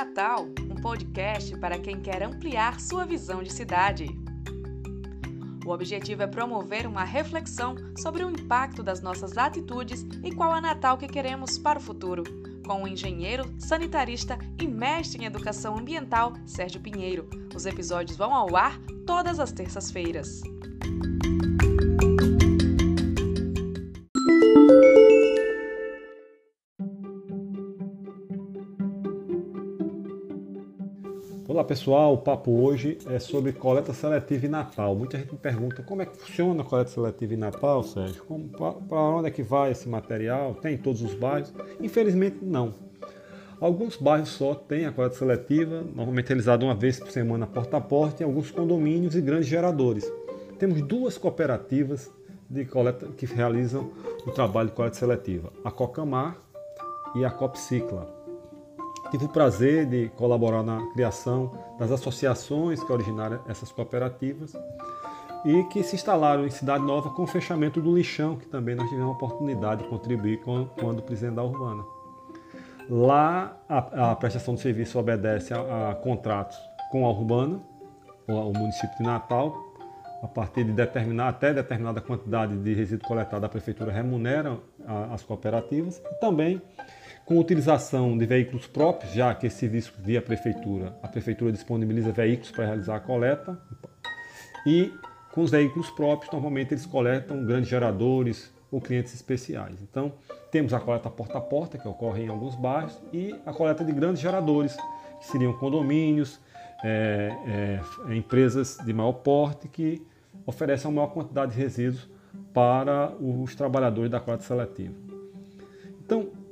Natal, um podcast para quem quer ampliar sua visão de cidade. O objetivo é promover uma reflexão sobre o impacto das nossas atitudes e qual é Natal que queremos para o futuro, com o engenheiro, sanitarista e mestre em educação ambiental Sérgio Pinheiro. Os episódios vão ao ar todas as terças-feiras. Olá pessoal, o papo hoje é sobre coleta seletiva em Natal. Muita gente me pergunta como é que funciona a coleta seletiva em Natal, Sérgio? Para onde é que vai esse material? Tem em todos os bairros? Infelizmente não. Alguns bairros só têm a coleta seletiva, normalmente realizada uma vez por semana porta a porta, em alguns condomínios e grandes geradores. Temos duas cooperativas de coleta que realizam o trabalho de coleta seletiva, a Cocamar e a Copcicla. Tive o prazer de colaborar na criação das associações que originaram essas cooperativas e que se instalaram em Cidade Nova com o fechamento do lixão, que também nós tivemos a oportunidade de contribuir quando presidente da Urbana. Lá a, a prestação de serviço obedece a, a, contratos com a Urbana, o, município de Natal, a partir de determinada, até determinada quantidade de resíduo coletado, a prefeitura remunera as cooperativas e também com utilização de veículos próprios, já que esse serviço via a prefeitura, a prefeitura disponibiliza veículos para realizar a coleta e com os veículos próprios, normalmente eles coletam grandes geradores ou clientes especiais. Então, temos a coleta porta a porta, que ocorre em alguns bairros, e a coleta de grandes geradores, que seriam condomínios, é, é, empresas de maior porte que oferecem uma maior quantidade de resíduos para os trabalhadores da coleta seletiva.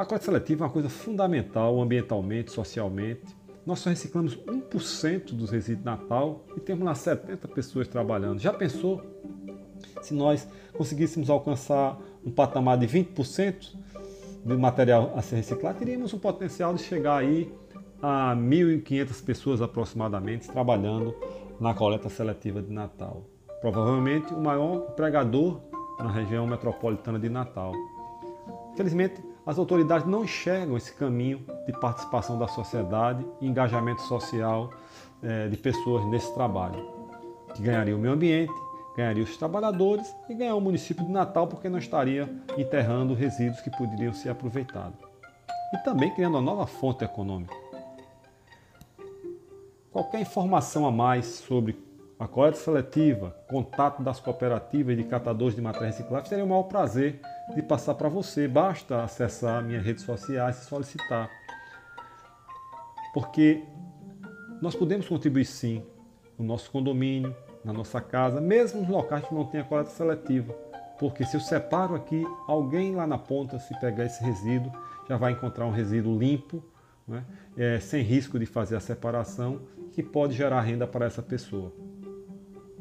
A coleta seletiva é uma coisa fundamental ambientalmente, socialmente. Nós só reciclamos 1% dos resíduos de Natal e temos lá 70 pessoas trabalhando. Já pensou se nós conseguíssemos alcançar um patamar de 20% de material a ser reciclado, teríamos um potencial de chegar aí a 1.500 pessoas aproximadamente trabalhando na coleta seletiva de Natal. Provavelmente o maior empregador na região metropolitana de Natal. Infelizmente, as autoridades não enxergam esse caminho de participação da sociedade e engajamento social é, de pessoas nesse trabalho, que ganharia o meio ambiente, ganharia os trabalhadores e ganharia o município de Natal, porque não estaria enterrando resíduos que poderiam ser aproveitados. E também criando uma nova fonte econômica. Qualquer informação a mais sobre a coleta seletiva, contato das cooperativas de catadores de matéria reciclável, seria o maior prazer de passar para você. Basta acessar minhas redes sociais e solicitar. Porque nós podemos contribuir sim no nosso condomínio, na nossa casa, mesmo nos locais que não tenha coleta seletiva. Porque se eu separo aqui, alguém lá na ponta, se pegar esse resíduo, já vai encontrar um resíduo limpo, né? é, sem risco de fazer a separação, que pode gerar renda para essa pessoa.